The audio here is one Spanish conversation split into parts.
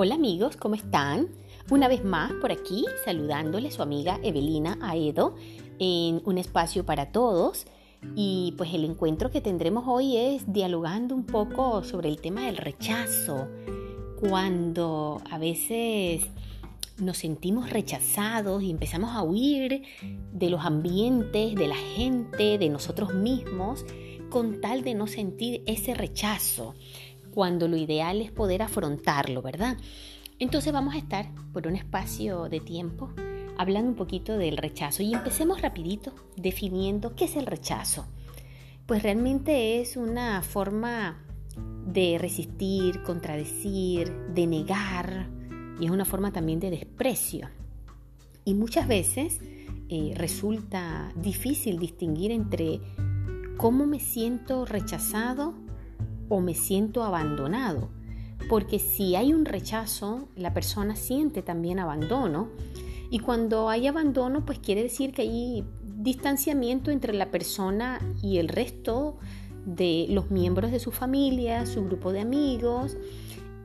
Hola amigos, ¿cómo están? Una vez más por aquí saludándole su amiga Evelina Aedo en un espacio para todos. Y pues el encuentro que tendremos hoy es dialogando un poco sobre el tema del rechazo. Cuando a veces nos sentimos rechazados y empezamos a huir de los ambientes, de la gente, de nosotros mismos, con tal de no sentir ese rechazo cuando lo ideal es poder afrontarlo, ¿verdad? Entonces vamos a estar por un espacio de tiempo hablando un poquito del rechazo y empecemos rapidito definiendo qué es el rechazo. Pues realmente es una forma de resistir, contradecir, de negar y es una forma también de desprecio. Y muchas veces eh, resulta difícil distinguir entre cómo me siento rechazado o me siento abandonado. Porque si hay un rechazo, la persona siente también abandono. Y cuando hay abandono, pues quiere decir que hay distanciamiento entre la persona y el resto de los miembros de su familia, su grupo de amigos.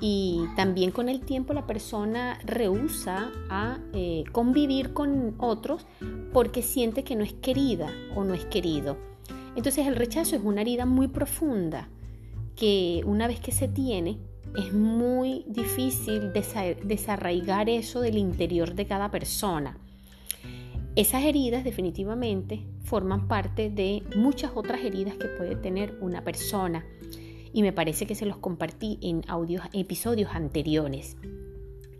Y también con el tiempo la persona rehúsa a eh, convivir con otros porque siente que no es querida o no es querido. Entonces el rechazo es una herida muy profunda que una vez que se tiene, es muy difícil desarraigar eso del interior de cada persona. Esas heridas definitivamente forman parte de muchas otras heridas que puede tener una persona y me parece que se los compartí en audios, episodios anteriores.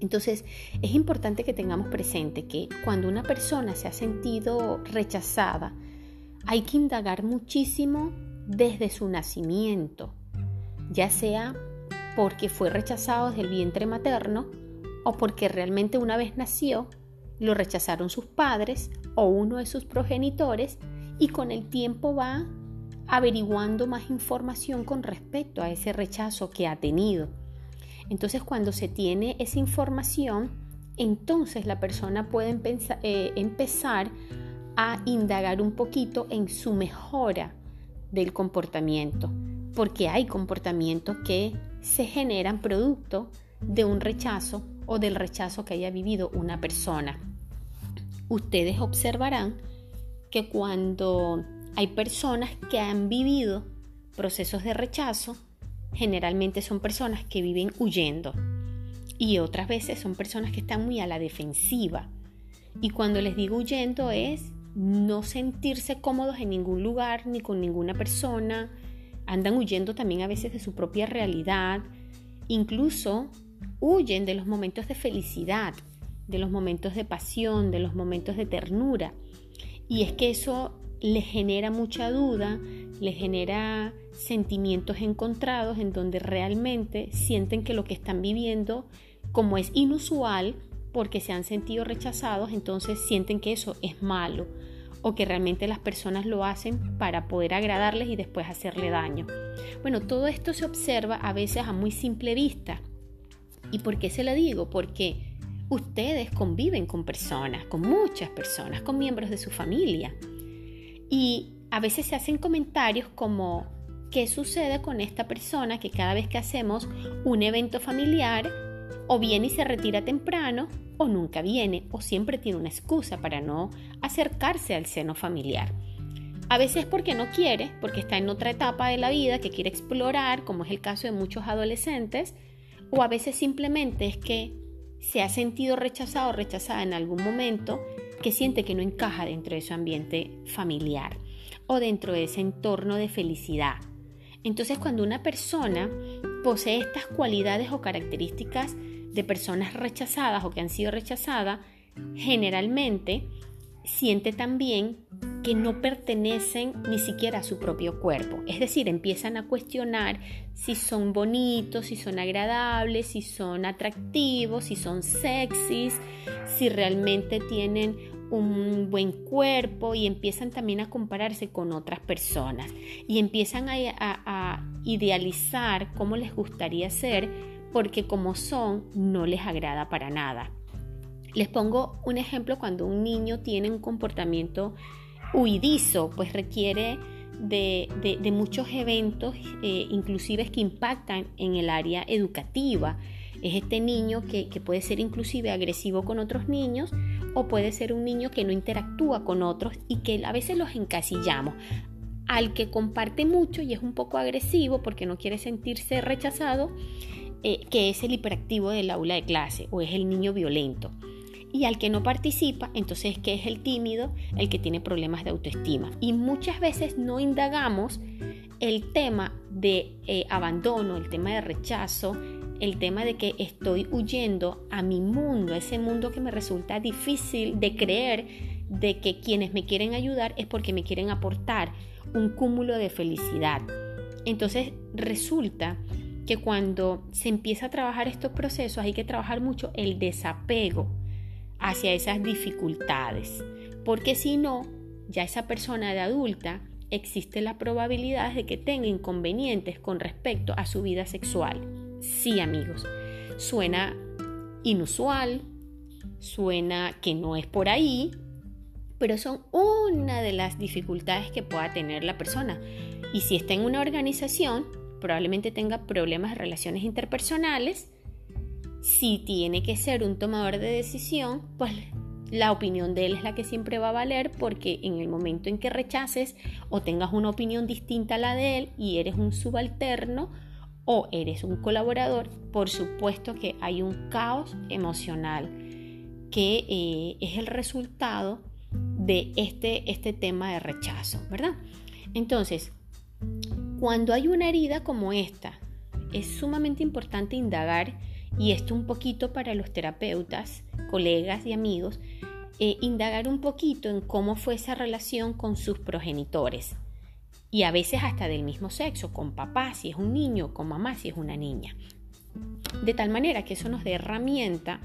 Entonces es importante que tengamos presente que cuando una persona se ha sentido rechazada, hay que indagar muchísimo desde su nacimiento, ya sea porque fue rechazado desde el vientre materno o porque realmente una vez nació, lo rechazaron sus padres o uno de sus progenitores y con el tiempo va averiguando más información con respecto a ese rechazo que ha tenido. Entonces cuando se tiene esa información, entonces la persona puede eh, empezar a indagar un poquito en su mejora del comportamiento porque hay comportamientos que se generan producto de un rechazo o del rechazo que haya vivido una persona. Ustedes observarán que cuando hay personas que han vivido procesos de rechazo, generalmente son personas que viven huyendo y otras veces son personas que están muy a la defensiva. Y cuando les digo huyendo es no sentirse cómodos en ningún lugar ni con ninguna persona, andan huyendo también a veces de su propia realidad, incluso huyen de los momentos de felicidad, de los momentos de pasión, de los momentos de ternura. Y es que eso les genera mucha duda, les genera sentimientos encontrados en donde realmente sienten que lo que están viviendo, como es inusual, porque se han sentido rechazados, entonces sienten que eso es malo o que realmente las personas lo hacen para poder agradarles y después hacerle daño. Bueno, todo esto se observa a veces a muy simple vista. ¿Y por qué se lo digo? Porque ustedes conviven con personas, con muchas personas, con miembros de su familia. Y a veces se hacen comentarios como, ¿qué sucede con esta persona que cada vez que hacemos un evento familiar o viene y se retira temprano o nunca viene o siempre tiene una excusa para no acercarse al seno familiar. A veces porque no quiere, porque está en otra etapa de la vida que quiere explorar, como es el caso de muchos adolescentes, o a veces simplemente es que se ha sentido rechazado o rechazada en algún momento que siente que no encaja dentro de su ambiente familiar o dentro de ese entorno de felicidad. Entonces cuando una persona posee estas cualidades o características de personas rechazadas o que han sido rechazadas, generalmente siente también que no pertenecen ni siquiera a su propio cuerpo. Es decir, empiezan a cuestionar si son bonitos, si son agradables, si son atractivos, si son sexys, si realmente tienen un buen cuerpo y empiezan también a compararse con otras personas y empiezan a, a idealizar cómo les gustaría ser porque como son no les agrada para nada. Les pongo un ejemplo cuando un niño tiene un comportamiento huidizo, pues requiere de, muchos eventos, eh, inclusive que impactan en el área educativa. Es este niño que, que puede ser inclusive agresivo con otros niños o puede ser un niño que no interactúa con otros y que a veces los encasillamos al que comparte mucho y es un poco agresivo porque no quiere sentirse rechazado, eh, que es el hiperactivo del aula de clase o es el niño violento. Y al que no participa, entonces que es el tímido, el que tiene problemas de autoestima. Y muchas veces no indagamos el tema de eh, abandono, el tema de rechazo, el tema de que estoy huyendo a mi mundo, ese mundo que me resulta difícil de creer de que quienes me quieren ayudar es porque me quieren aportar un cúmulo de felicidad. Entonces resulta que cuando se empieza a trabajar estos procesos hay que trabajar mucho el desapego hacia esas dificultades, porque si no, ya esa persona de adulta existe la probabilidad de que tenga inconvenientes con respecto a su vida sexual. Sí, amigos, suena inusual, suena que no es por ahí, pero son una de las dificultades que pueda tener la persona. Y si está en una organización, probablemente tenga problemas de relaciones interpersonales. Si tiene que ser un tomador de decisión, pues la opinión de él es la que siempre va a valer porque en el momento en que rechaces o tengas una opinión distinta a la de él y eres un subalterno o eres un colaborador, por supuesto que hay un caos emocional que eh, es el resultado de este, este tema de rechazo, ¿verdad? Entonces, cuando hay una herida como esta, es sumamente importante indagar, y esto un poquito para los terapeutas, colegas y amigos, eh, indagar un poquito en cómo fue esa relación con sus progenitores. Y a veces hasta del mismo sexo, con papá si es un niño, con mamá si es una niña. De tal manera que eso nos dé herramienta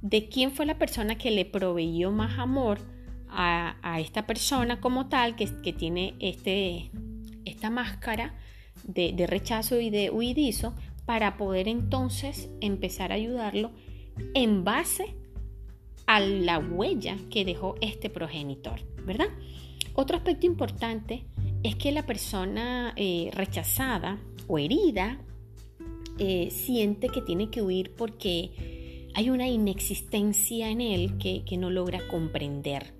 de quién fue la persona que le proveyó más amor a, esta persona como tal que, tiene este, esta máscara de, rechazo y de huidizo para poder entonces empezar a ayudarlo en base a la huella que dejó este progenitor, ¿verdad? Otro aspecto importante es que la persona eh, rechazada o herida eh, siente que tiene que huir porque hay una inexistencia en él que no logra comprender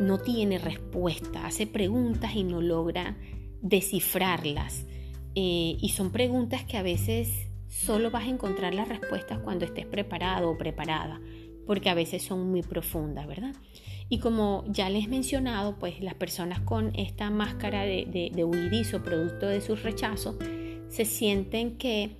no tiene respuesta, hace preguntas y no logra descifrarlas. Eh, y son preguntas que a veces solo vas a encontrar las respuestas cuando estés preparado o preparada, porque a veces son muy profundas, ¿verdad? Y como ya les he mencionado, pues las personas con esta máscara de, de, de huidizo, producto de sus rechazos, se sienten que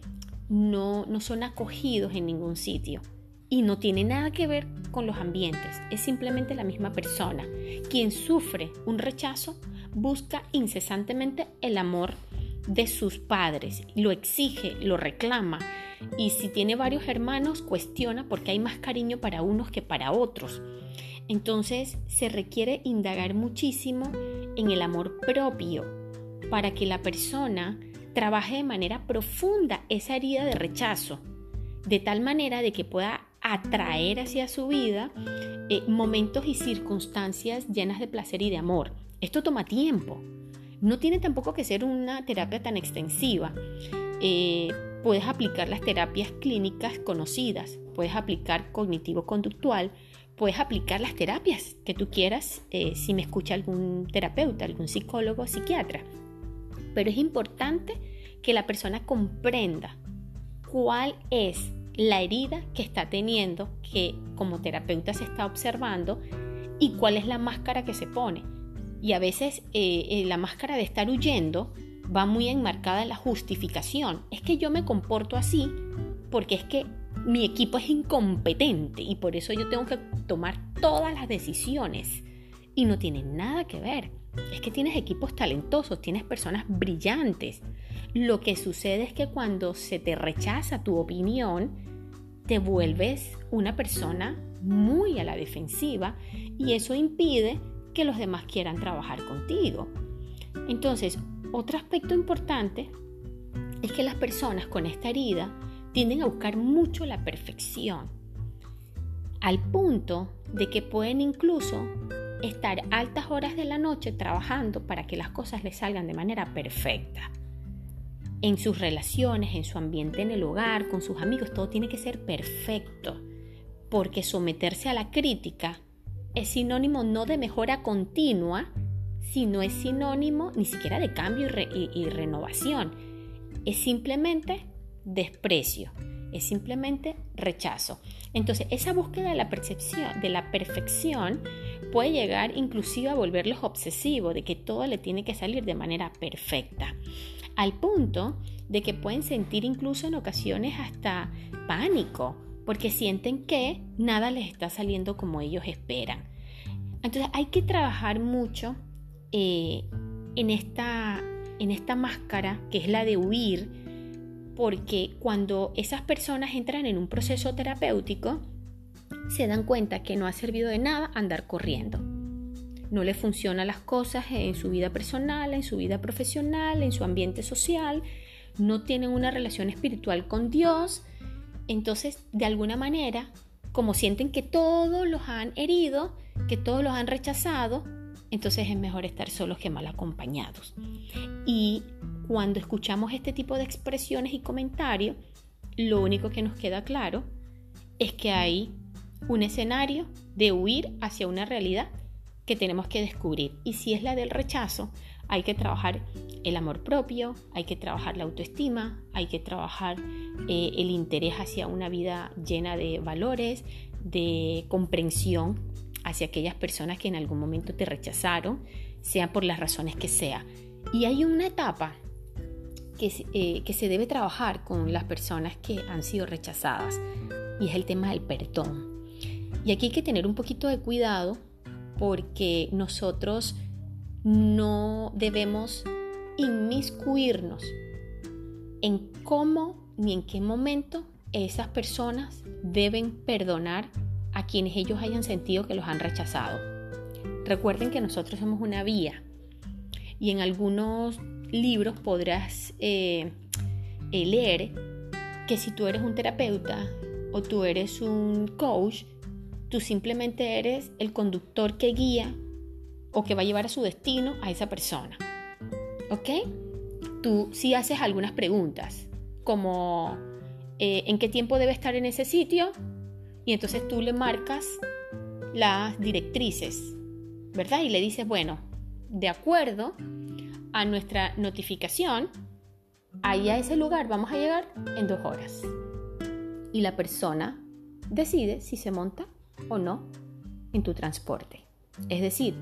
no, no son acogidos en ningún sitio y no tiene nada que ver con los ambientes, es simplemente la misma persona. Quien sufre un rechazo busca incesantemente el amor de sus padres, lo exige, lo reclama y si tiene varios hermanos cuestiona porque hay más cariño para unos que para otros. Entonces se requiere indagar muchísimo en el amor propio para que la persona trabaje de manera profunda esa herida de rechazo, de tal manera de que pueda atraer hacia su vida eh, momentos y circunstancias llenas de placer y de amor. Esto toma tiempo. No tiene tampoco que ser una terapia tan extensiva. Eh, puedes aplicar las terapias clínicas conocidas, puedes aplicar cognitivo-conductual, puedes aplicar las terapias que tú quieras eh, si me escucha algún terapeuta, algún psicólogo, psiquiatra. Pero es importante que la persona comprenda cuál es la herida que está teniendo, que como terapeuta se está observando, y cuál es la máscara que se pone. Y a veces eh, eh, la máscara de estar huyendo va muy enmarcada en la justificación. Es que yo me comporto así porque es que mi equipo es incompetente y por eso yo tengo que tomar todas las decisiones. Y no tiene nada que ver. Es que tienes equipos talentosos, tienes personas brillantes. Lo que sucede es que cuando se te rechaza tu opinión, te vuelves una persona muy a la defensiva y eso impide que los demás quieran trabajar contigo. Entonces, otro aspecto importante es que las personas con esta herida tienden a buscar mucho la perfección, al punto de que pueden incluso estar altas horas de la noche trabajando para que las cosas les salgan de manera perfecta. En sus relaciones, en su ambiente en el hogar, con sus amigos, todo tiene que ser perfecto, porque someterse a la crítica es sinónimo no de mejora continua, sino es sinónimo ni siquiera de cambio y, renovación. Es simplemente desprecio, es simplemente rechazo. Entonces, esa búsqueda de la percepción, de la perfección, puede llegar inclusive a volverlos obsesivos, de que todo le tiene que salir de manera perfecta, al punto de que pueden sentir incluso en ocasiones hasta pánico, porque sienten que nada les está saliendo como ellos esperan. Entonces hay que trabajar mucho eh, en, esta, en esta máscara que es la de huir, porque cuando esas personas entran en un proceso terapéutico, se dan cuenta que no ha servido de nada andar corriendo. No le funcionan las cosas en su vida personal, en su vida profesional, en su ambiente social, no tienen una relación espiritual con Dios, entonces de alguna manera, como sienten que todos los han herido, que todos los han rechazado, entonces es mejor estar solos que mal acompañados. Y cuando escuchamos este tipo de expresiones y comentarios, lo único que nos queda claro es que hay un escenario de huir hacia una realidad que tenemos que descubrir. Y si es la del rechazo, hay que trabajar el amor propio, hay que trabajar la autoestima, hay que trabajar eh, el interés hacia una vida llena de valores, de comprensión hacia aquellas personas que en algún momento te rechazaron, sea por las razones que sea. Y hay una etapa que, eh, que se debe trabajar con las personas que han sido rechazadas y es el tema del perdón. Y aquí hay que tener un poquito de cuidado porque nosotros no debemos inmiscuirnos en cómo ni en qué momento esas personas deben perdonar a quienes ellos hayan sentido que los han rechazado. Recuerden que nosotros somos una vía y en algunos libros podrás eh, eh, leer que si tú eres un terapeuta o tú eres un coach, tú simplemente eres el conductor que guía o que va a llevar a su destino a esa persona. ¿Ok? Tú sí haces algunas preguntas, como eh, ¿en qué tiempo debe estar en ese sitio? Y entonces tú le marcas las directrices, ¿verdad? Y le dices, bueno, de acuerdo a nuestra notificación, ahí a ese lugar vamos a llegar en dos horas. Y la persona decide si se monta o no en tu transporte. Es decir,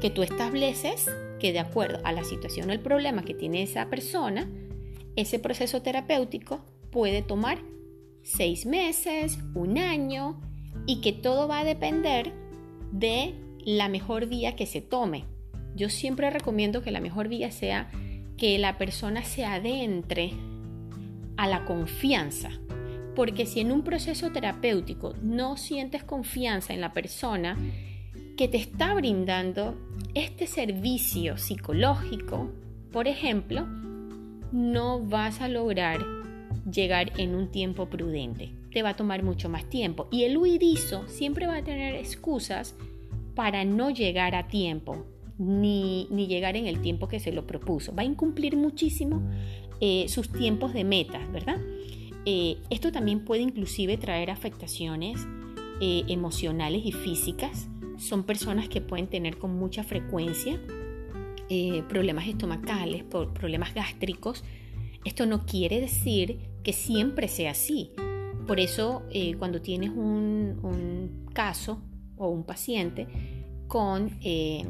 que tú estableces que de acuerdo a la situación o el problema que tiene esa persona, ese proceso terapéutico puede tomar seis meses, un año, y que todo va a depender de la mejor vía que se tome. Yo siempre recomiendo que la mejor vía sea que la persona se adentre a la confianza. Porque si en un proceso terapéutico no sientes confianza en la persona que te está brindando este servicio psicológico, por ejemplo, no vas a lograr llegar en un tiempo prudente. Te va a tomar mucho más tiempo. Y el huidizo siempre va a tener excusas para no llegar a tiempo, ni, llegar en el tiempo que se lo propuso. Va a incumplir muchísimo eh, sus tiempos de metas, ¿verdad? Eh, esto también puede inclusive traer afectaciones eh, emocionales y físicas. Son personas que pueden tener con mucha frecuencia problemas estomacales, problemas gástricos. Esto no quiere decir que siempre sea así. Por eso, eh, cuando tienes un, caso o un paciente con eh,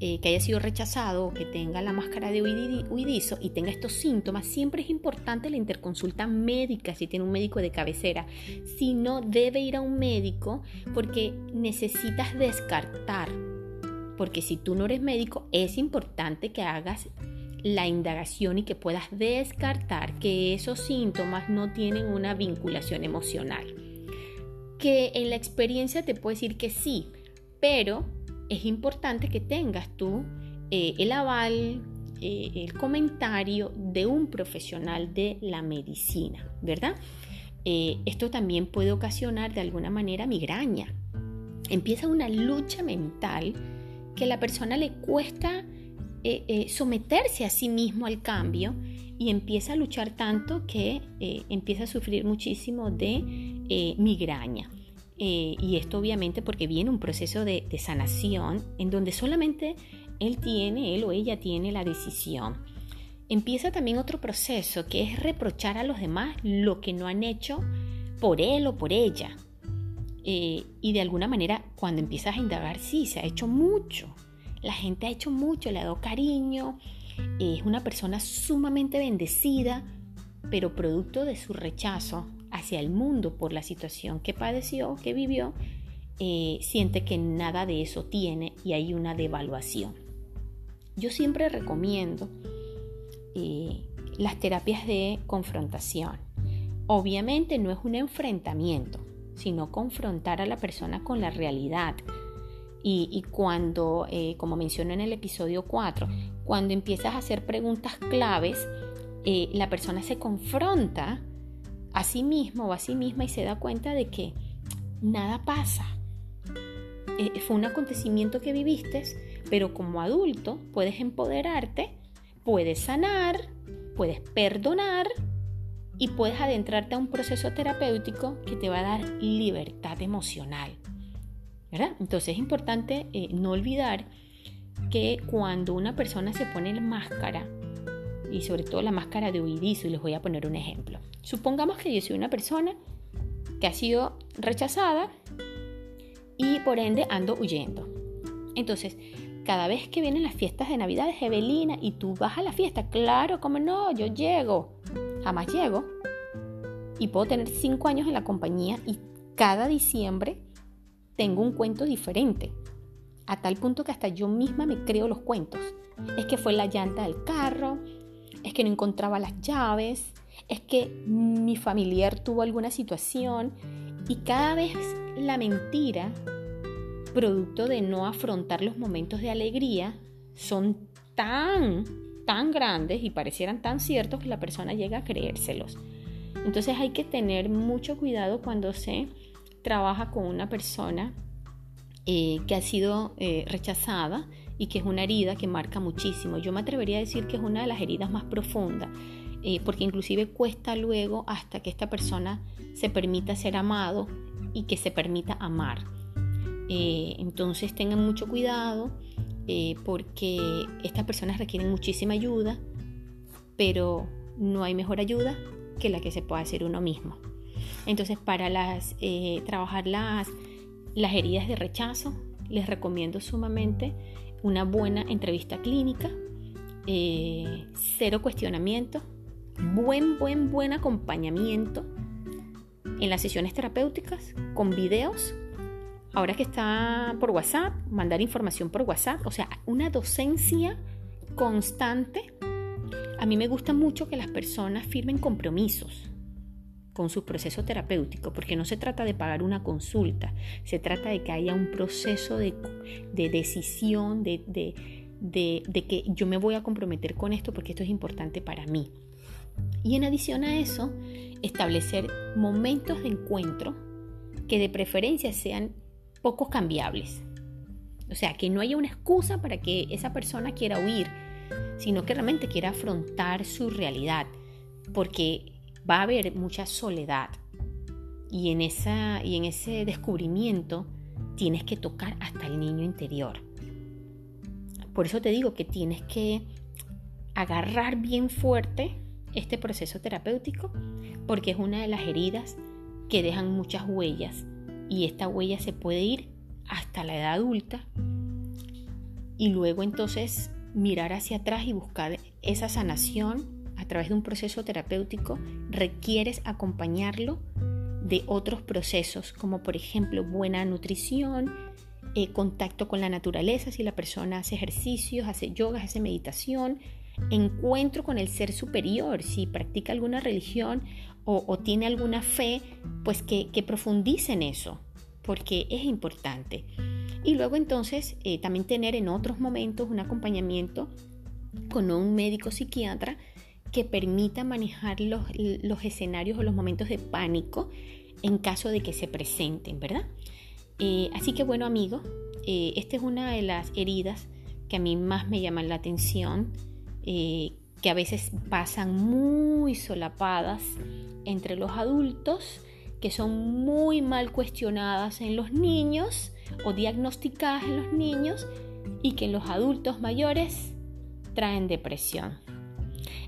eh, que haya sido rechazado que tenga la máscara de huidizo y tenga estos síntomas, siempre es importante la interconsulta médica si tiene un médico de cabecera. Si no, debe ir a un médico porque necesitas descartar. Porque si tú no eres médico, es importante que hagas la indagación y que puedas descartar que esos síntomas no tienen una vinculación emocional. Que en la experiencia te puedo decir que sí, pero es importante que tengas tú eh, el aval, eh, el comentario de un profesional de la medicina, ¿verdad? Eh, esto también puede ocasionar de alguna manera migraña. Empieza una lucha mental que a la persona le cuesta someterse a sí mismo al cambio y empieza a luchar tanto que empieza a sufrir muchísimo de migraña. Eh, y esto obviamente porque viene un proceso de, de sanación en donde solamente él tiene, él o ella tiene la decisión. Empieza también otro proceso que es reprochar a los demás lo que no han hecho por él o por ella. y de alguna manera cuando empiezas a indagar, sí, se ha hecho mucho. La gente ha hecho mucho, le ha dado cariño, es una persona sumamente bendecida, pero producto de su rechazo hacia el mundo por la situación que padeció, que vivió, eh, siente que nada de eso tiene y hay una devaluación. Yo siempre recomiendo eh, las terapias de confrontación. Obviamente no es un enfrentamiento, sino confrontar a la persona con la realidad, y, cuando, eh, como mencioné en el episodio 4, cuando empiezas a hacer preguntas claves, eh, la persona se confronta a sí mismo o a sí misma y se da cuenta de que nada pasa. Eh, fue un acontecimiento que viviste, pero como adulto puedes empoderarte, puedes sanar, puedes perdonar y puedes adentrarte a un proceso terapéutico que te va a dar libertad emocional. Entonces es importante eh, no olvidar que cuando una persona se pone la máscara, y sobre todo la máscara de huidizo, y les voy a poner un ejemplo. Supongamos que yo soy una persona que ha sido rechazada y por ende ando huyendo. Entonces, cada vez que vienen las fiestas de Navidad, Evelina, y tú vas a la fiesta, claro, como no, yo llego, jamás llego. Y puedo tener cinco años en la compañía y cada diciembre tengo un cuento diferente, a tal punto que hasta yo misma me creo los cuentos. Es que fue la llanta del carro, es que no encontraba las llaves, es que mi familiar tuvo alguna situación y cada vez la mentira, producto de no afrontar los momentos de alegría, son tan, tan grandes y parecieran tan ciertos que la persona llega a creérselos. Entonces hay que tener mucho cuidado cuando se trabaja con una persona eh, que ha sido eh, rechazada y que es una herida que marca muchísimo. Yo me atrevería a decir que es una de las heridas más profundas, eh, porque inclusive cuesta luego hasta que esta persona se permita ser amado y que se permita amar. entonces tengan mucho cuidado porque estas personas requieren muchísima ayuda, pero no hay mejor ayuda que la que se pueda hacer uno mismo. Entonces, para las, eh, trabajar las, las heridas de rechazo, les recomiendo sumamente una buena entrevista clínica, eh, cero cuestionamiento, buen, buen, buen acompañamiento en las sesiones terapéuticas con videos. Ahora que está por WhatsApp, mandar información por WhatsApp, o sea, una docencia constante. A mí me gusta mucho que las personas firmen compromisos con su proceso terapéutico, porque no se trata de pagar una consulta, se trata de que haya un proceso de, decisión, de, de, que yo me voy a comprometer con esto porque esto es importante para mí. Y en adición a eso, establecer momentos de encuentro que de preferencia sean pocos cambiables. O sea, que no haya una excusa para que esa persona quiera huir, sino que realmente quiera afrontar su realidad. Porque va a haber mucha soledad y en, esa, y en ese descubrimiento tienes que tocar hasta el niño interior. Por eso te digo que tienes que agarrar bien fuerte este proceso terapéutico porque es una de las heridas que dejan muchas huellas y esta huella se puede ir hasta la edad adulta y luego entonces mirar hacia atrás y buscar esa sanación a través de un proceso terapéutico, requieres acompañarlo de otros procesos, como por ejemplo buena nutrición, eh, contacto con la naturaleza, si la persona hace ejercicios, hace yoga, hace meditación, encuentro con el ser superior, si practica alguna religión o, tiene alguna fe, pues que, profundice en eso, porque es importante. Y luego entonces eh, también tener en otros momentos un acompañamiento con un médico psiquiatra que permita manejar los, escenarios o los momentos de pánico en caso de que se presenten, ¿verdad? Eh, así que bueno amigos, eh, esta es una de las heridas que a mí más me llaman la atención, eh, que a veces pasan muy solapadas entre los adultos, que son muy mal cuestionadas en los niños o diagnosticadas en los niños y que en los adultos mayores traen depresión.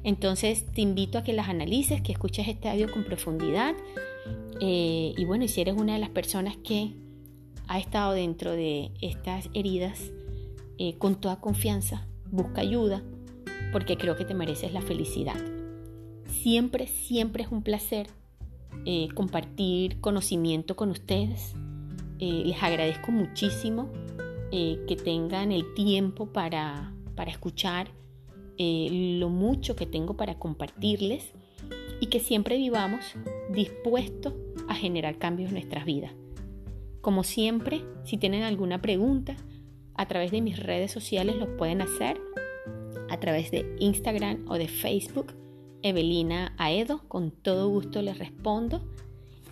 Entonces te invito a que las analices, que escuches este audio con profundidad. Eh, y bueno, si eres una de las personas que ha estado dentro de estas heridas, eh, con toda confianza, busca ayuda, porque creo que te mereces la felicidad. Siempre, siempre es un placer eh, compartir conocimiento con ustedes. les agradezco muchísimo que tengan el tiempo para, para escuchar eh, lo mucho que tengo para compartirles y que siempre vivamos dispuestos a generar cambios en nuestras vidas. Como siempre, si tienen alguna pregunta, a través de mis redes sociales lo pueden hacer, a través de Instagram o de Facebook, Evelina Aedo, con todo gusto les respondo.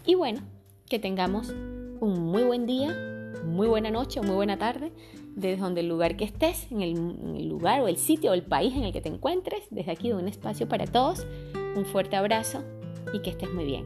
Y bueno, que tengamos un muy buen día, muy buena noche o muy buena tarde desde donde el lugar que estés, en el, lugar o el sitio o el país en el que te encuentres, desde aquí de un espacio para todos, un fuerte abrazo y que estés muy bien.